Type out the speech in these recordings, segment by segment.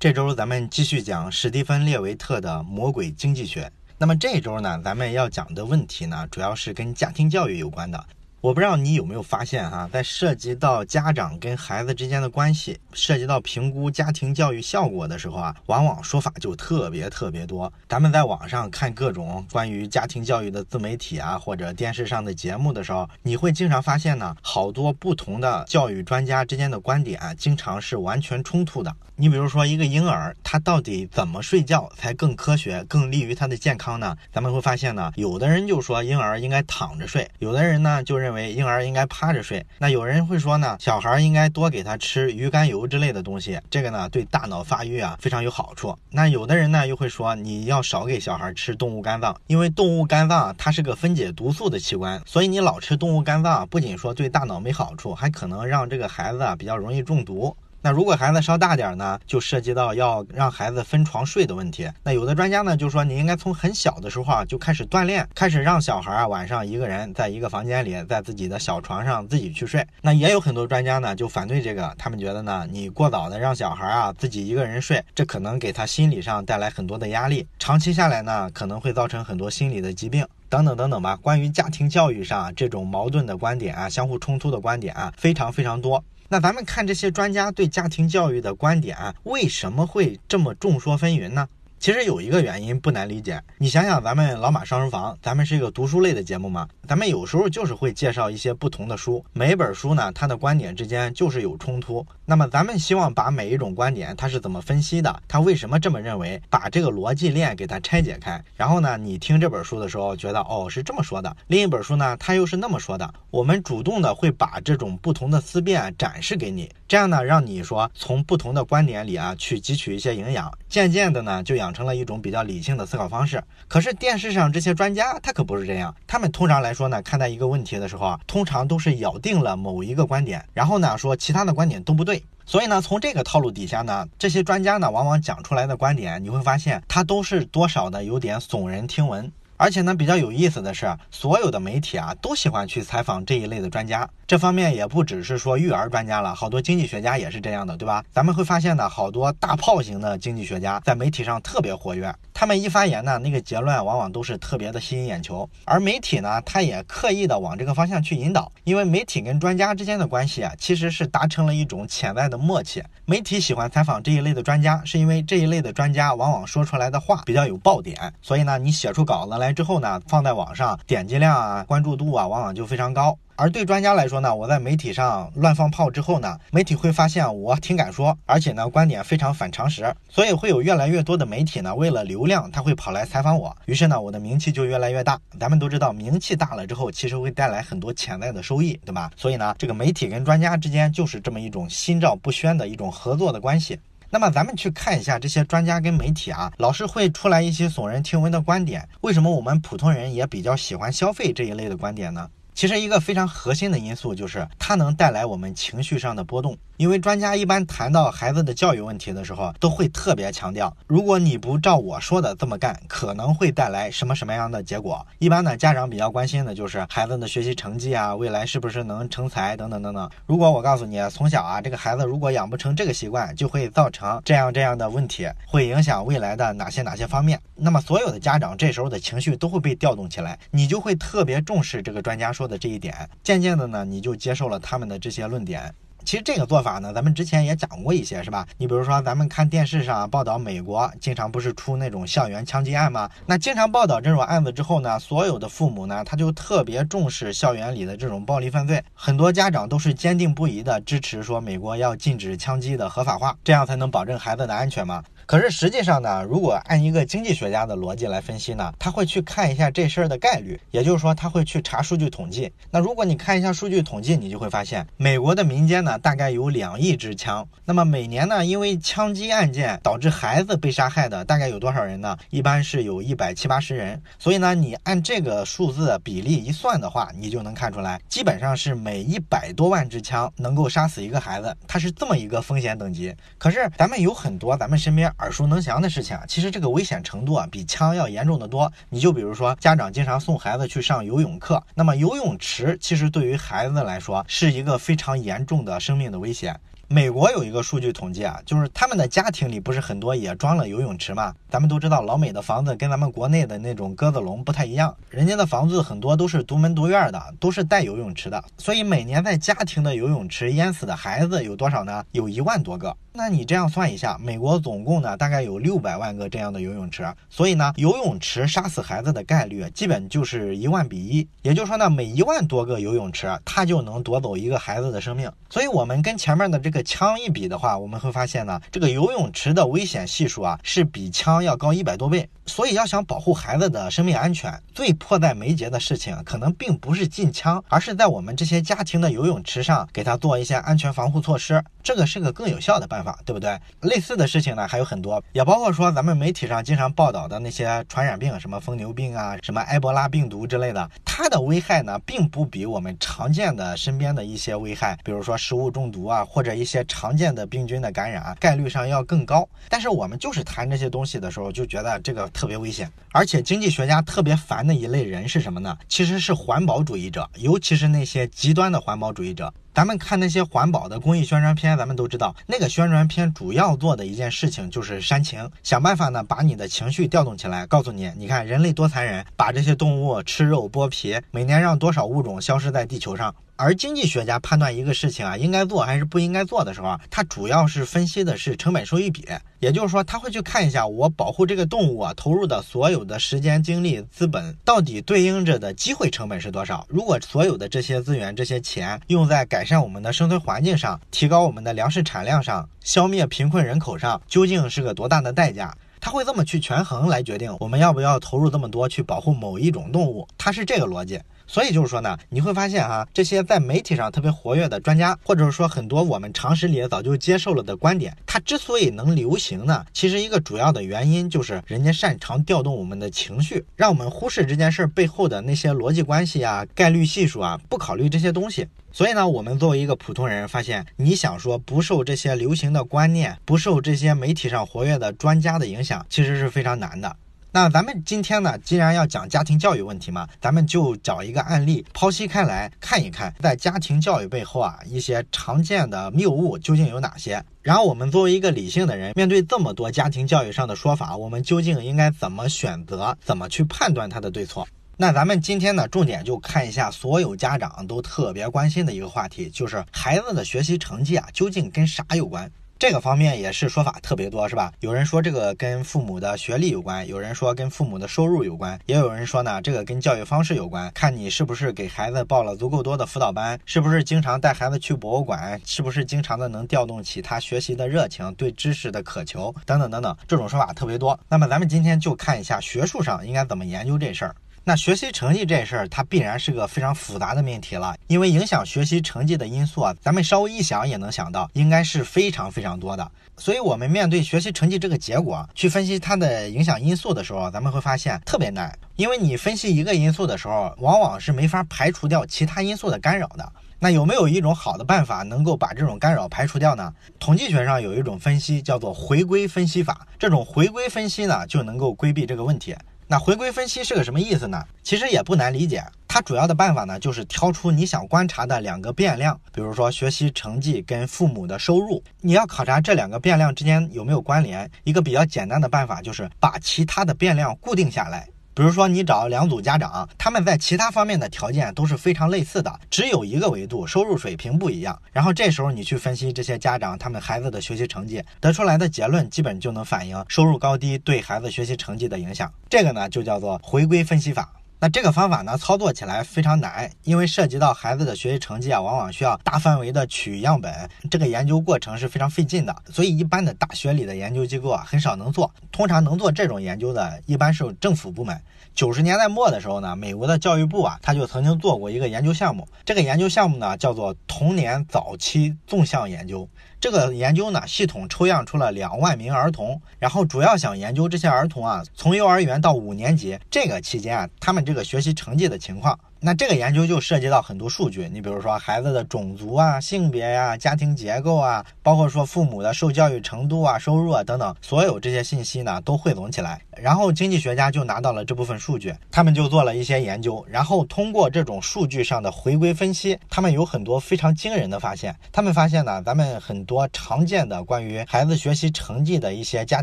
这周咱们继续讲史蒂芬·列维特的《魔鬼经济学》。那么这周呢，咱们要讲的问题呢，主要是跟家庭教育有关的。我不知道你有没有发现哈，在涉及到家长跟孩子之间的关系，涉及到评估家庭教育效果的时候啊，往往说法就特别特别多。咱们在网上看各种关于家庭教育的自媒体啊，或者电视上的节目的时候，你会经常发现呢，好多不同的教育专家之间的观点啊，经常是完全冲突的。你比如说，一个婴儿他到底怎么睡觉才更科学、更利于他的健康呢？咱们会发现呢，有的人就说婴儿应该躺着睡，有的人呢就认认为婴儿应该趴着睡。那有人会说呢，小孩应该多给他吃鱼肝油之类的东西，这个呢对大脑发育啊非常有好处。那有的人呢又会说，你要少给小孩吃动物肝脏，因为动物肝脏它是个分解毒素的器官，所以你老吃动物肝脏，不仅说对大脑没好处，还可能让这个孩子啊比较容易中毒。那如果孩子稍大点呢，就涉及到要让孩子分床睡的问题。那有的专家呢就说，你应该从很小的时候啊就开始锻炼，开始让小孩啊晚上一个人在一个房间里，在自己的小床上自己去睡。那也有很多专家呢就反对这个，他们觉得呢，你过早的让小孩啊自己一个人睡，这可能给他心理上带来很多的压力，长期下来呢可能会造成很多心理的疾病等等等等吧。关于家庭教育上这种矛盾的观点啊，相互冲突的观点啊，非常非常多。那咱们看这些专家对家庭教育的观点，为什么会这么众说纷纭呢？其实有一个原因不难理解，你想想，咱们老马上书房，咱们是一个读书类的节目嘛，咱们有时候就是会介绍一些不同的书，每本书呢，它的观点之间就是有冲突。那么咱们希望把每一种观点它是怎么分析的，它为什么这么认为，把这个逻辑链给它拆解开，然后呢，你听这本书的时候觉得哦是这么说的，另一本书呢它又是那么说的，我们主动的会把这种不同的思辨展示给你，这样呢，让你说从不同的观点里啊去汲取一些营养，渐渐的呢就养。成了一种比较理性的思考方式。可是电视上这些专家他可不是这样，他们通常来说呢，看待一个问题的时候啊，通常都是咬定了某一个观点，然后呢说其他的观点都不对。所以呢，从这个套路底下呢，这些专家呢往往讲出来的观点，你会发现他都是多少的有点耸人听闻。而且呢，比较有意思的是，所有的媒体啊都喜欢去采访这一类的专家。这方面也不只是说育儿专家了，好多经济学家也是这样的，对吧？咱们会发现呢，好多大炮型的经济学家在媒体上特别活跃，他们一发言呢，那个结论往往都是特别的吸引眼球。而媒体呢，他也刻意的往这个方向去引导，因为媒体跟专家之间的关系啊，其实是达成了一种潜在的默契。媒体喜欢采访这一类的专家，是因为这一类的专家往往说出来的话比较有爆点，所以呢，你写出稿子来之后呢，放在网上，点击量啊、关注度啊，往往就非常高。而对专家来说呢，我在媒体上乱放炮之后呢，媒体会发现我挺敢说，而且呢观点非常反常识，所以会有越来越多的媒体呢为了流量，他会跑来采访我，于是呢我的名气就越来越大。咱们都知道，名气大了之后，其实会带来很多潜在的收益，对吧？所以呢，这个媒体跟专家之间就是这么一种心照不宣的一种合作的关系。那么咱们去看一下这些专家跟媒体啊，老是会出来一些耸人听闻的观点，为什么我们普通人也比较喜欢消费这一类的观点呢？其实一个非常核心的因素就是它能带来我们情绪上的波动。因为专家一般谈到孩子的教育问题的时候，都会特别强调，如果你不照我说的这么干，可能会带来什么什么样的结果。一般呢，家长比较关心的就是孩子的学习成绩啊，未来是不是能成才等等等等。如果我告诉你，从小啊，这个孩子如果养不成这个习惯，就会造成这样这样的问题，会影响未来的哪些哪些方面，那么所有的家长这时候的情绪都会被调动起来，你就会特别重视这个专家说的这一点，渐渐的呢，你就接受了他们的这些论点。其实这个做法呢，咱们之前也讲过一些，是吧？你比如说，咱们看电视上报道美国，经常不是出那种校园枪击案吗？那经常报道这种案子之后呢，所有的父母呢，他就特别重视校园里的这种暴力犯罪，很多家长都是坚定不移的支持说美国要禁止枪击的合法化，这样才能保证孩子的安全嘛。可是实际上呢，如果按一个经济学家的逻辑来分析呢，他会去看一下这事儿的概率，也就是说他会去查数据统计。那如果你看一下数据统计，你就会发现，美国的民间呢大概有两亿支枪，那么每年呢因为枪击案件导致孩子被杀害的大概有多少人呢？一般是有一百七八十人。所以呢，你按这个数字比例一算的话，你就能看出来，基本上是每一百多万支枪能够杀死一个孩子，它是这么一个风险等级。可是咱们有很多咱们身边。耳熟能详的事情啊，其实这个危险程度啊比枪要严重的多。你就比如说，家长经常送孩子去上游泳课，那么游泳池其实对于孩子来说是一个非常严重的生命的危险。美国有一个数据统计啊，就是他们的家庭里不是很多也装了游泳池吗？咱们都知道老美的房子跟咱们国内的那种鸽子笼不太一样，人家的房子很多都是独门独院的，都是带游泳池的，所以每年在家庭的游泳池淹死的孩子有多少呢？有一万多个。那你这样算一下，美国总共呢大概有六百万个这样的游泳池，所以呢游泳池杀死孩子的概率基本就是一万比一，也就是说呢每一万多个游泳池，它就能夺走一个孩子的生命。所以我们跟前面的这个枪一比的话，我们会发现呢这个游泳池的危险系数啊是比枪要高一百多倍。所以要想保护孩子的生命安全，最迫在眉睫的事情可能并不是禁枪，而是在我们这些家庭的游泳池上给他做一些安全防护措施，这个是个更有效的办。法对不对？类似的事情呢还有很多，也包括说咱们媒体上经常报道的那些传染病，什么疯牛病啊，什么埃博拉病毒之类的，它的危害呢，并不比我们常见的身边的一些危害，比如说食物中毒啊，或者一些常见的病菌的感染概率上要更高。但是我们就是谈这些东西的时候，就觉得这个特别危险。而且经济学家特别烦的一类人是什么呢？其实是环保主义者，尤其是那些极端的环保主义者。咱们看那些环保的公益宣传片，咱们都知道，那个宣传片主要做的一件事情就是煽情，想办法呢把你的情绪调动起来，告诉你，你看人类多残忍，把这些动物吃肉剥皮，每年让多少物种消失在地球上。而经济学家判断一个事情啊，应该做还是不应该做的时候啊，他主要是分析的是成本收益比，也就是说，他会去看一下我保护这个动物啊投入的所有的时间、精力、资本，到底对应着的机会成本是多少。如果所有的这些资源、这些钱用在改善我们的生存环境上、提高我们的粮食产量上、消灭贫困人口上，究竟是个多大的代价？他会这么去权衡来决定我们要不要投入这么多去保护某一种动物，它是这个逻辑。所以就是说呢，你会发现哈，这些在媒体上特别活跃的专家，或者是说很多我们常识里早就接受了的观点，它之所以能流行呢，其实一个主要的原因就是人家擅长调动我们的情绪，让我们忽视这件事背后的那些逻辑关系啊、概率系数啊，不考虑这些东西。所以呢，我们作为一个普通人，发现你想说不受这些流行的观念，不受这些媒体上活跃的专家的影响，其实是非常难的。那咱们今天呢，既然要讲家庭教育问题嘛，咱们就找一个案例剖析开来看一看，在家庭教育背后啊，一些常见的谬误究竟有哪些？然后我们作为一个理性的人，面对这么多家庭教育上的说法，我们究竟应该怎么选择？怎么去判断它的对错？那咱们今天呢，重点就看一下所有家长都特别关心的一个话题，就是孩子的学习成绩啊，究竟跟啥有关？这个方面也是说法特别多，是吧？有人说这个跟父母的学历有关，有人说跟父母的收入有关，也有人说呢，这个跟教育方式有关，看你是不是给孩子报了足够多的辅导班，是不是经常带孩子去博物馆，是不是经常的能调动起他学习的热情，对知识的渴求等等等等，这种说法特别多。那么咱们今天就看一下学术上应该怎么研究这事儿。那学习成绩这事儿，它必然是个非常复杂的命题了，因为影响学习成绩的因素啊，咱们稍微一想也能想到，应该是非常非常多的。所以，我们面对学习成绩这个结果去分析它的影响因素的时候，咱们会发现特别难，因为你分析一个因素的时候，往往是没法排除掉其他因素的干扰的。那有没有一种好的办法能够把这种干扰排除掉呢？统计学上有一种分析叫做回归分析法，这种回归分析呢，就能够规避这个问题。那回归分析是个什么意思呢？其实也不难理解，它主要的办法呢，就是挑出你想观察的两个变量，比如说学习成绩跟父母的收入，你要考察这两个变量之间有没有关联。一个比较简单的办法就是把其他的变量固定下来。比如说，你找两组家长，他们在其他方面的条件都是非常类似的，只有一个维度收入水平不一样。然后这时候你去分析这些家长他们孩子的学习成绩，得出来的结论基本就能反映收入高低对孩子学习成绩的影响。这个呢就叫做回归分析法。那这个方法呢，操作起来非常难，因为涉及到孩子的学习成绩啊，往往需要大范围的取样本，这个研究过程是非常费劲的，所以一般的大学里的研究机构啊，很少能做。通常能做这种研究的，一般是政府部门。九十年代末的时候呢，美国的教育部啊，他就曾经做过一个研究项目，这个研究项目呢，叫做童年早期纵向研究。这个研究呢，系统抽样出了两万名儿童，然后主要想研究这些儿童啊，从幼儿园到五年级这个期间啊，他们这个学习成绩的情况。那这个研究就涉及到很多数据，你比如说孩子的种族啊、性别呀、家庭结构啊，包括说父母的受教育程度啊、收入啊等等，所有这些信息呢都汇总起来，然后经济学家就拿到了这部分数据，他们就做了一些研究，然后通过这种数据上的回归分析，他们有很多非常惊人的发现。他们发现呢，咱们很多常见的关于孩子学习成绩的一些家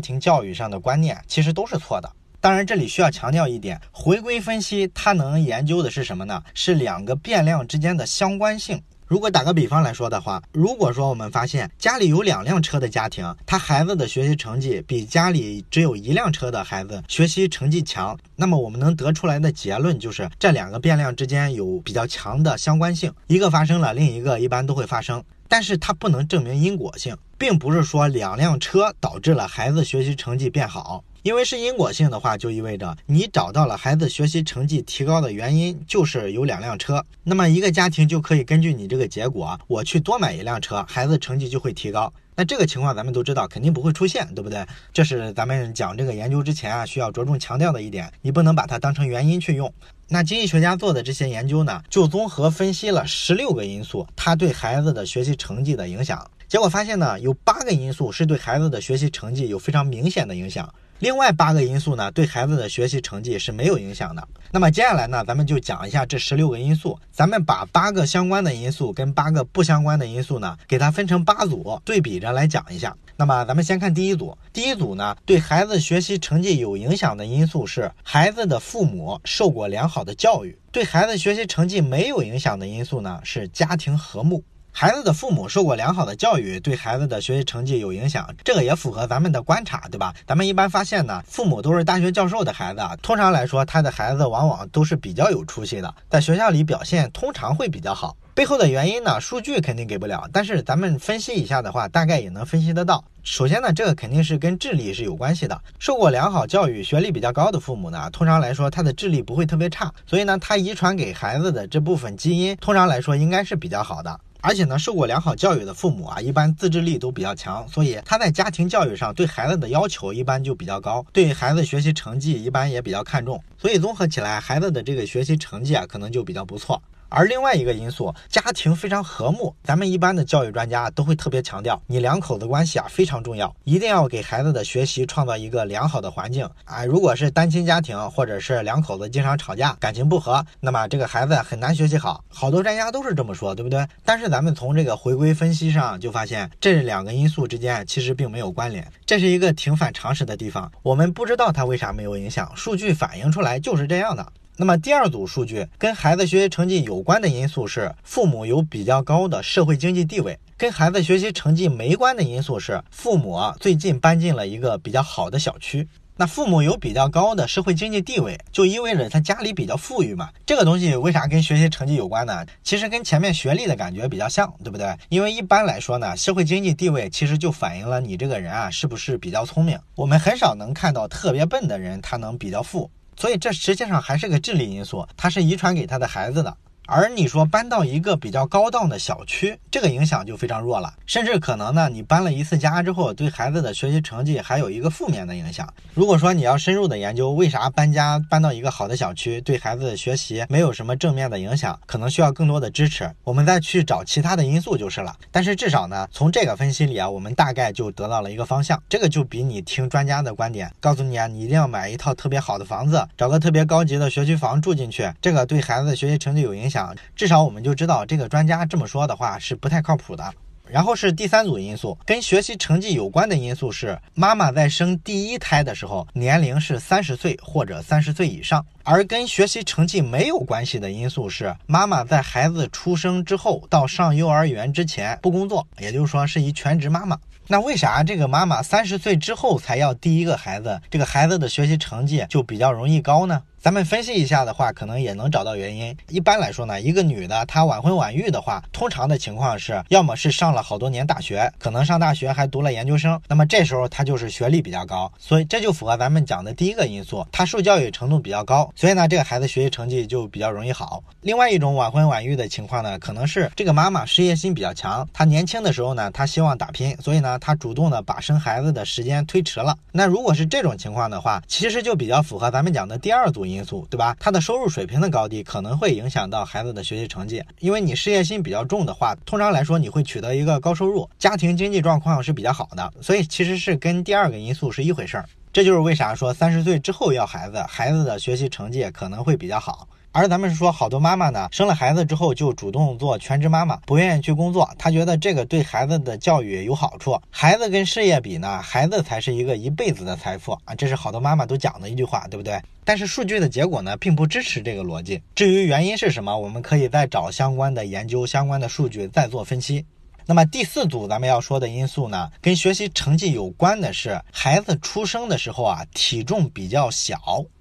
庭教育上的观念，其实都是错的。当然，这里需要强调一点，回归分析它能研究的是什么呢？是两个变量之间的相关性。如果打个比方来说的话，如果说我们发现家里有两辆车的家庭，他孩子的学习成绩比家里只有一辆车的孩子学习成绩强，那么我们能得出来的结论就是这两个变量之间有比较强的相关性，一个发生了，另一个一般都会发生。但是它不能证明因果性，并不是说两辆车导致了孩子学习成绩变好。因为是因果性的话，就意味着你找到了孩子学习成绩提高的原因，就是有两辆车。那么一个家庭就可以根据你这个结果，我去多买一辆车，孩子成绩就会提高。那这个情况咱们都知道，肯定不会出现，对不对？这是咱们讲这个研究之前啊，需要着重强调的一点，你不能把它当成原因去用。那经济学家做的这些研究呢，就综合分析了十六个因素，它对孩子的学习成绩的影响。结果发现呢，有八个因素是对孩子的学习成绩有非常明显的影响。另外八个因素呢，对孩子的学习成绩是没有影响的。那么接下来呢，咱们就讲一下这十六个因素。咱们把八个相关的因素跟八个不相关的因素呢，给它分成八组，对比着来讲一下。那么咱们先看第一组，第一组呢，对孩子学习成绩有影响的因素是孩子的父母受过良好的教育；对孩子学习成绩没有影响的因素呢，是家庭和睦。孩子的父母受过良好的教育，对孩子的学习成绩有影响，这个也符合咱们的观察，对吧？咱们一般发现呢，父母都是大学教授的孩子，通常来说，他的孩子往往都是比较有出息的，在学校里表现通常会比较好。背后的原因呢，数据肯定给不了，但是咱们分析一下的话，大概也能分析得到。首先呢，这个肯定是跟智力是有关系的。受过良好教育、学历比较高的父母呢，通常来说他的智力不会特别差，所以呢，他遗传给孩子的这部分基因，通常来说应该是比较好的。而且呢，受过良好教育的父母啊，一般自制力都比较强，所以他在家庭教育上对孩子的要求一般就比较高，对孩子学习成绩一般也比较看重，所以综合起来，孩子的这个学习成绩啊，可能就比较不错。而另外一个因素，家庭非常和睦。咱们一般的教育专家都会特别强调，你两口子关系啊非常重要，一定要给孩子的学习创造一个良好的环境啊。如果是单亲家庭，或者是两口子经常吵架，感情不和，那么这个孩子很难学习好。好多专家都是这么说，对不对？但是咱们从这个回归分析上就发现，这两个因素之间其实并没有关联，这是一个挺反常识的地方。我们不知道它为啥没有影响，数据反映出来就是这样的。那么第二组数据跟孩子学习成绩有关的因素是父母有比较高的社会经济地位，跟孩子学习成绩没关的因素是父母最近搬进了一个比较好的小区。那父母有比较高的社会经济地位，就意味着他家里比较富裕嘛？这个东西为啥跟学习成绩有关呢？其实跟前面学历的感觉比较像，对不对？因为一般来说呢，社会经济地位其实就反映了你这个人啊是不是比较聪明。我们很少能看到特别笨的人，他能比较富。所以这实际上还是个智力因素，他是遗传给他的孩子的。而你说搬到一个比较高档的小区，这个影响就非常弱了，甚至可能呢，你搬了一次家之后，对孩子的学习成绩还有一个负面的影响。如果说你要深入的研究为啥搬家搬到一个好的小区对孩子的学习没有什么正面的影响，可能需要更多的支持，我们再去找其他的因素就是了。但是至少呢，从这个分析里啊，我们大概就得到了一个方向，这个就比你听专家的观点，告诉你啊，你一定要买一套特别好的房子，找个特别高级的学区房住进去，这个对孩子学习成绩有影响。至少我们就知道这个专家这么说的话是不太靠谱的。然后是第三组因素，跟学习成绩有关的因素是妈妈在生第一胎的时候年龄是三十岁或者三十岁以上，而跟学习成绩没有关系的因素是妈妈在孩子出生之后到上幼儿园之前不工作，也就是说是一全职妈妈。那为啥这个妈妈三十岁之后才要第一个孩子，这个孩子的学习成绩就比较容易高呢？咱们分析一下的话，可能也能找到原因。一般来说呢，一个女的她晚婚晚育的话，通常的情况是，要么是上了好多年大学，可能上大学还读了研究生，那么这时候她就是学历比较高，所以这就符合咱们讲的第一个因素，她受教育程度比较高，所以呢，这个孩子学习成绩就比较容易好。另外一种晚婚晚育的情况呢，可能是这个妈妈事业心比较强，她年轻的时候呢，她希望打拼，所以呢，她主动的把生孩子的时间推迟了。那如果是这种情况的话，其实就比较符合咱们讲的第二组。因素，对吧？他的收入水平的高低可能会影响到孩子的学习成绩，因为你事业心比较重的话，通常来说你会取得一个高收入，家庭经济状况是比较好的，所以其实是跟第二个因素是一回事儿。这就是为啥说三十岁之后要孩子，孩子的学习成绩可能会比较好。而咱们是说，好多妈妈呢，生了孩子之后就主动做全职妈妈，不愿意去工作。她觉得这个对孩子的教育有好处。孩子跟事业比呢，孩子才是一个一辈子的财富啊！这是好多妈妈都讲的一句话，对不对？但是数据的结果呢，并不支持这个逻辑。至于原因是什么，我们可以再找相关的研究、相关的数据再做分析。那么第四组咱们要说的因素呢，跟学习成绩有关的是，孩子出生的时候啊，体重比较小；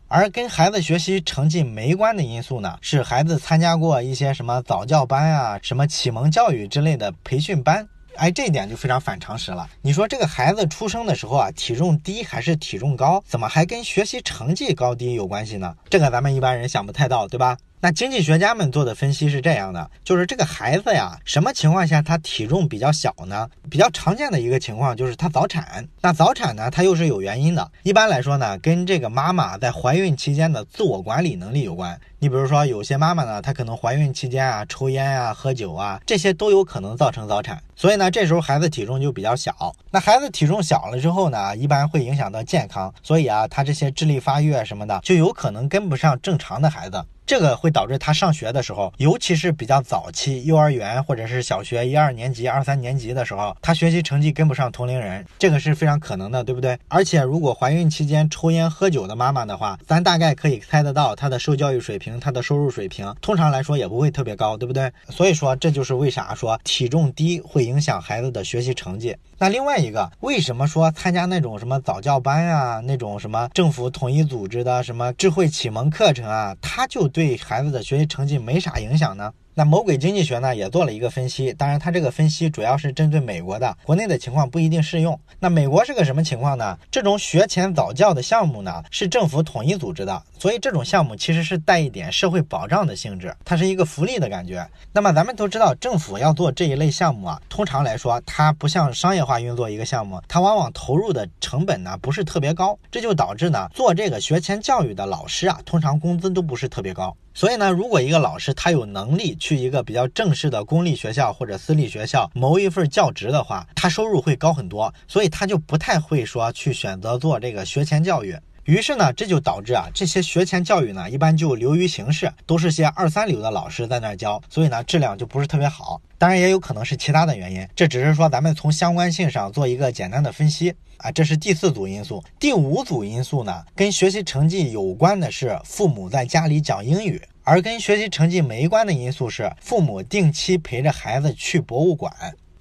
而跟孩子学习成绩没关的因素呢，是孩子参加过一些什么早教班啊、什么启蒙教育之类的培训班。哎，这一点就非常反常识了。你说这个孩子出生的时候啊，体重低还是体重高，怎么还跟学习成绩高低有关系呢？这个咱们一般人想不太到，对吧？那经济学家们做的分析是这样的，就是这个孩子呀，什么情况下他体重比较小呢？比较常见的一个情况就是他早产。那早产呢，它又是有原因的。一般来说呢，跟这个妈妈在怀孕期间的自我管理能力有关。你比如说，有些妈妈呢，她可能怀孕期间啊，抽烟啊、喝酒啊，这些都有可能造成早产。所以呢，这时候孩子体重就比较小。那孩子体重小了之后呢，一般会影响到健康。所以啊，他这些智力发育啊什么的，就有可能跟不上正常的孩子。这个会导致他上学的时候，尤其是比较早期，幼儿园或者是小学一二年级、二三年级的时候，他学习成绩跟不上同龄人，这个是非常可能的，对不对？而且如果怀孕期间抽烟喝酒的妈妈的话，咱大概可以猜得到她的受教育水平、她的收入水平，通常来说也不会特别高，对不对？所以说这就是为啥说体重低会影响孩子的学习成绩。那另外一个，为什么说参加那种什么早教班啊，那种什么政府统一组织的什么智慧启蒙课程啊，他就对孩子的学习成绩没啥影响呢？那魔鬼经济学呢也做了一个分析，当然它这个分析主要是针对美国的，国内的情况不一定适用。那美国是个什么情况呢？这种学前早教的项目呢是政府统一组织的，所以这种项目其实是带一点社会保障的性质，它是一个福利的感觉。那么咱们都知道，政府要做这一类项目啊，通常来说它不像商业化运作一个项目，它往往投入的成本呢不是特别高，这就导致呢做这个学前教育的老师啊，通常工资都不是特别高。所以呢，如果一个老师他有能力去一个比较正式的公立学校或者私立学校谋一份教职的话，他收入会高很多，所以他就不太会说去选择做这个学前教育。于是呢，这就导致啊，这些学前教育呢，一般就流于形式，都是些二三流的老师在那儿教，所以呢，质量就不是特别好。当然也有可能是其他的原因，这只是说咱们从相关性上做一个简单的分析啊。这是第四组因素，第五组因素呢，跟学习成绩有关的是父母在家里讲英语，而跟学习成绩没关的因素是父母定期陪着孩子去博物馆。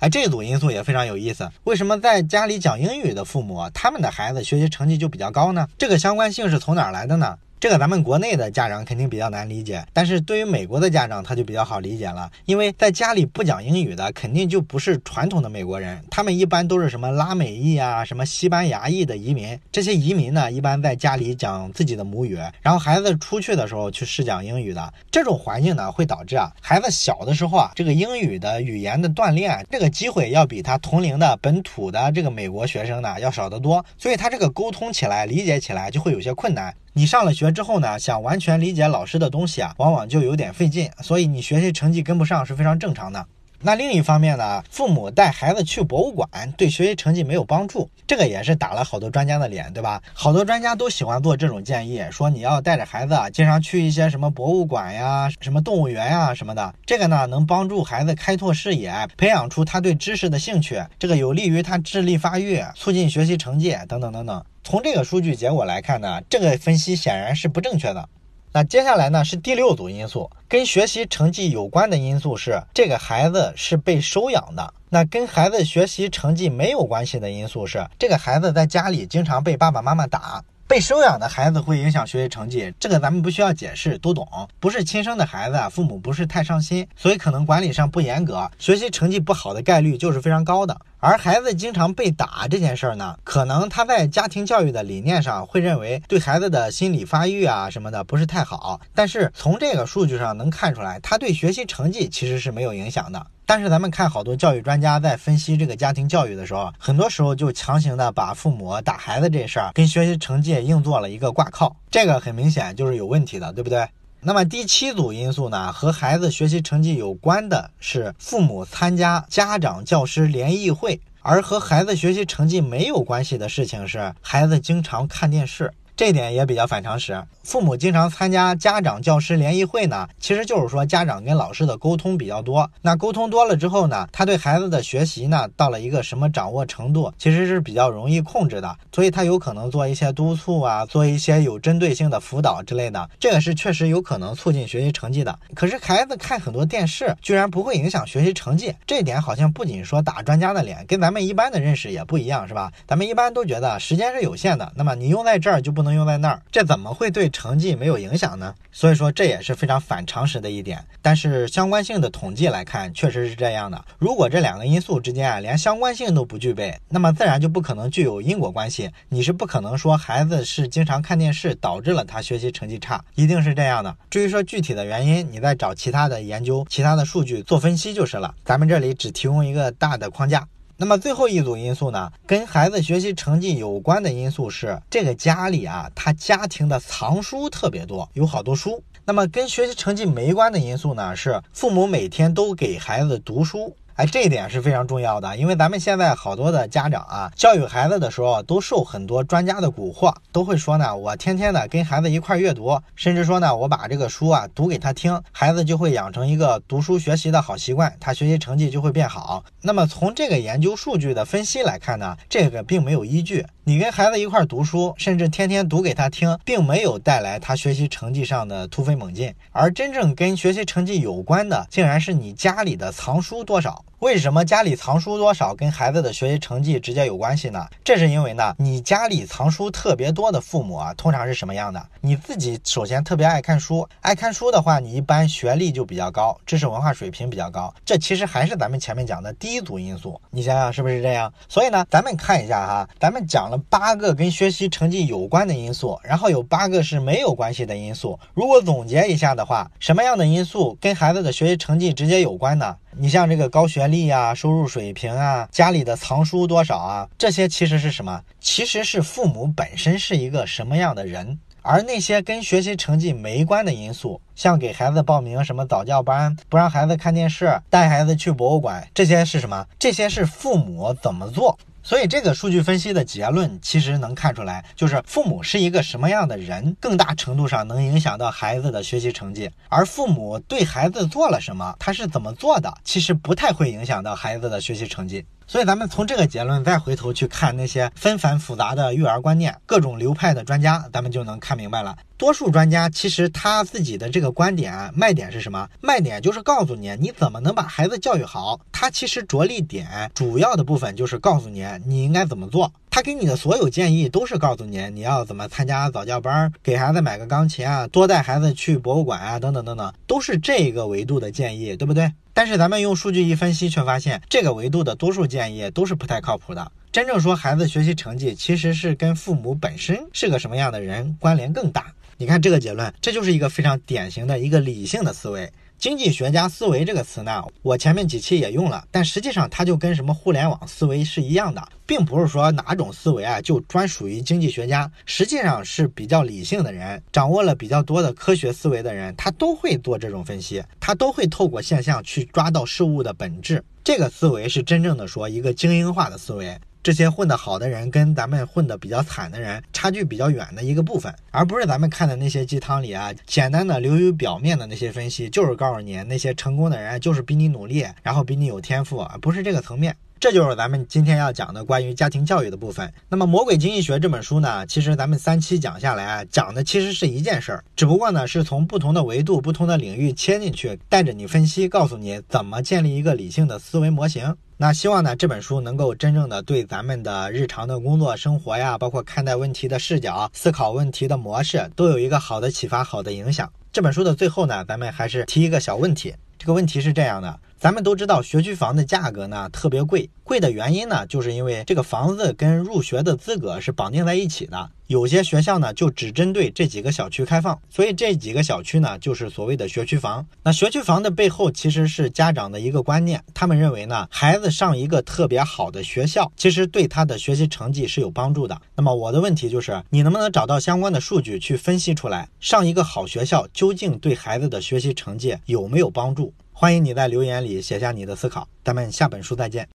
这组因素也非常有意思。为什么在家里讲英语的父母，他们的孩子学习成绩就比较高呢？这个相关性是从哪来的呢？这个咱们国内的家长肯定比较难理解，但是对于美国的家长他就比较好理解了，因为在家里不讲英语的肯定就不是传统的美国人，他们一般都是什么拉美裔啊、什么西班牙裔的移民，这些移民呢一般在家里讲自己的母语，然后孩子出去的时候去试讲英语的，这种环境呢会导致啊孩子小的时候啊这个英语的语言的锻炼这个机会要比他同龄的本土的这个美国学生呢要少得多，所以他这个沟通起来、理解起来就会有些困难。你上了学之后呢，想完全理解老师的东西啊，往往就有点费劲，所以你学习成绩跟不上是非常正常的。那另一方面呢，父母带孩子去博物馆对学习成绩没有帮助，这个也是打了好多专家的脸，对吧？好多专家都喜欢做这种建议，说你要带着孩子啊，经常去一些什么博物馆呀、什么动物园呀什么的，这个呢能帮助孩子开拓视野，培养出他对知识的兴趣，这个有利于他智力发育，促进学习成绩等等等等。从这个数据结果来看呢，这个分析显然是不正确的。那接下来呢是第六组因素，跟学习成绩有关的因素是这个孩子是被收养的。那跟孩子学习成绩没有关系的因素是这个孩子在家里经常被爸爸妈妈打。被收养的孩子会影响学习成绩，这个咱们不需要解释，都懂。不是亲生的孩子，父母不是太上心，所以可能管理上不严格，学习成绩不好的概率就是非常高的。而孩子经常被打这件事儿呢，可能他在家庭教育的理念上会认为对孩子的心理发育啊什么的不是太好。但是从这个数据上能看出来，他对学习成绩其实是没有影响的。但是咱们看好多教育专家在分析这个家庭教育的时候，很多时候就强行的把父母打孩子这事儿跟学习成绩硬做了一个挂靠，这个很明显就是有问题的，对不对？那么第七组因素呢，和孩子学习成绩有关的是父母参加家长教师联谊会，而和孩子学习成绩没有关系的事情是孩子经常看电视。这点也比较反常识。父母经常参加家长教师联谊会呢，其实就是说家长跟老师的沟通比较多。那沟通多了之后呢，他对孩子的学习呢，到了一个什么掌握程度，其实是比较容易控制的。所以他有可能做一些督促啊，做一些有针对性的辅导之类的，这个是确实有可能促进学习成绩的。可是孩子看很多电视，居然不会影响学习成绩，这点好像不仅说打专家的脸，跟咱们一般的认识也不一样，是吧？咱们一般都觉得时间是有限的，那么你用在这儿就不。能能用在那儿，这怎么会对成绩没有影响呢？所以说这也是非常反常识的一点。但是相关性的统计来看，确实是这样的。如果这两个因素之间啊连相关性都不具备，那么自然就不可能具有因果关系。你是不可能说孩子是经常看电视导致了他学习成绩差，一定是这样的。至于说具体的原因，你再找其他的研究、其他的数据做分析就是了。咱们这里只提供一个大的框架。那么最后一组因素呢，跟孩子学习成绩有关的因素是这个家里啊，他家庭的藏书特别多，有好多书。那么跟学习成绩没关的因素呢，是父母每天都给孩子读书。哎，这一点是非常重要的，因为咱们现在好多的家长啊，教育孩子的时候都受很多专家的蛊惑，都会说呢，我天天的跟孩子一块阅读，甚至说呢，我把这个书啊读给他听，孩子就会养成一个读书学习的好习惯，他学习成绩就会变好。那么从这个研究数据的分析来看呢，这个并没有依据。你跟孩子一块读书，甚至天天读给他听，并没有带来他学习成绩上的突飞猛进，而真正跟学习成绩有关的，竟然是你家里的藏书多少。为什么家里藏书多少跟孩子的学习成绩直接有关系呢？这是因为呢，你家里藏书特别多的父母啊，通常是什么样的？你自己首先特别爱看书，爱看书的话，你一般学历就比较高，知识文化水平比较高。这其实还是咱们前面讲的第一组因素，你想想是不是这样？所以呢，咱们看一下哈，咱们讲了八个跟学习成绩有关的因素，然后有八个是没有关系的因素。如果总结一下的话，什么样的因素跟孩子的学习成绩直接有关呢？你像这个高学历啊、收入水平啊、家里的藏书多少啊，这些其实是什么？其实是父母本身是一个什么样的人。而那些跟学习成绩没关的因素，像给孩子报名什么早教班、不让孩子看电视、带孩子去博物馆，这些是什么？这些是父母怎么做？所以这个数据分析的结论其实能看出来，就是父母是一个什么样的人，更大程度上能影响到孩子的学习成绩。而父母对孩子做了什么，他是怎么做的，其实不太会影响到孩子的学习成绩。所以咱们从这个结论再回头去看那些纷繁复杂的育儿观念，各种流派的专家，咱们就能看明白了。多数专家其实他自己的这个观点卖点是什么？卖点就是告诉你你怎么能把孩子教育好。他其实着力点主要的部分就是告诉你你应该怎么做。他给你的所有建议都是告诉你你要怎么参加早教班，给孩子买个钢琴啊，多带孩子去博物馆啊，等等等等，都是这个维度的建议，对不对？但是咱们用数据一分析，却发现这个维度的多数建议都是不太靠谱的。真正说孩子学习成绩，其实是跟父母本身是个什么样的人关联更大。你看这个结论，这就是一个非常典型的一个理性的思维。经济学家思维这个词呢，我前面几期也用了，但实际上它就跟什么互联网思维是一样的，并不是说哪种思维啊就专属于经济学家，实际上是比较理性的人，掌握了比较多的科学思维的人，他都会做这种分析，他都会透过现象去抓到事物的本质。这个思维是真正的说一个精英化的思维。这些混得好的人跟咱们混得比较惨的人差距比较远的一个部分，而不是咱们看的那些鸡汤里啊简单的流于表面的那些分析，就是告诉你那些成功的人就是比你努力，然后比你有天赋，而不是这个层面。这就是咱们今天要讲的关于家庭教育的部分。那么《魔鬼经济学》这本书呢，其实咱们三期讲下来啊，讲的其实是一件事儿，只不过呢是从不同的维度、不同的领域切进去，带着你分析，告诉你怎么建立一个理性的思维模型。那希望呢这本书能够真正的对咱们的日常的工作生活呀，包括看待问题的视角、思考问题的模式，都有一个好的启发、好的影响。这本书的最后呢，咱们还是提一个小问题。这个问题是这样的：咱们都知道学区房的价格呢特别贵，贵的原因呢，就是因为这个房子跟入学的资格是绑定在一起的。有些学校呢就只针对这几个小区开放，所以这几个小区呢就是所谓的学区房。那学区房的背后其实是家长的一个观念，他们认为呢孩子上一个特别好的学校，其实对他的学习成绩是有帮助的。那么我的问题就是，你能不能找到相关的数据去分析出来，上一个好学校究竟对孩子的学习成绩有没有帮助？欢迎你在留言里写下你的思考，咱们下本书再见。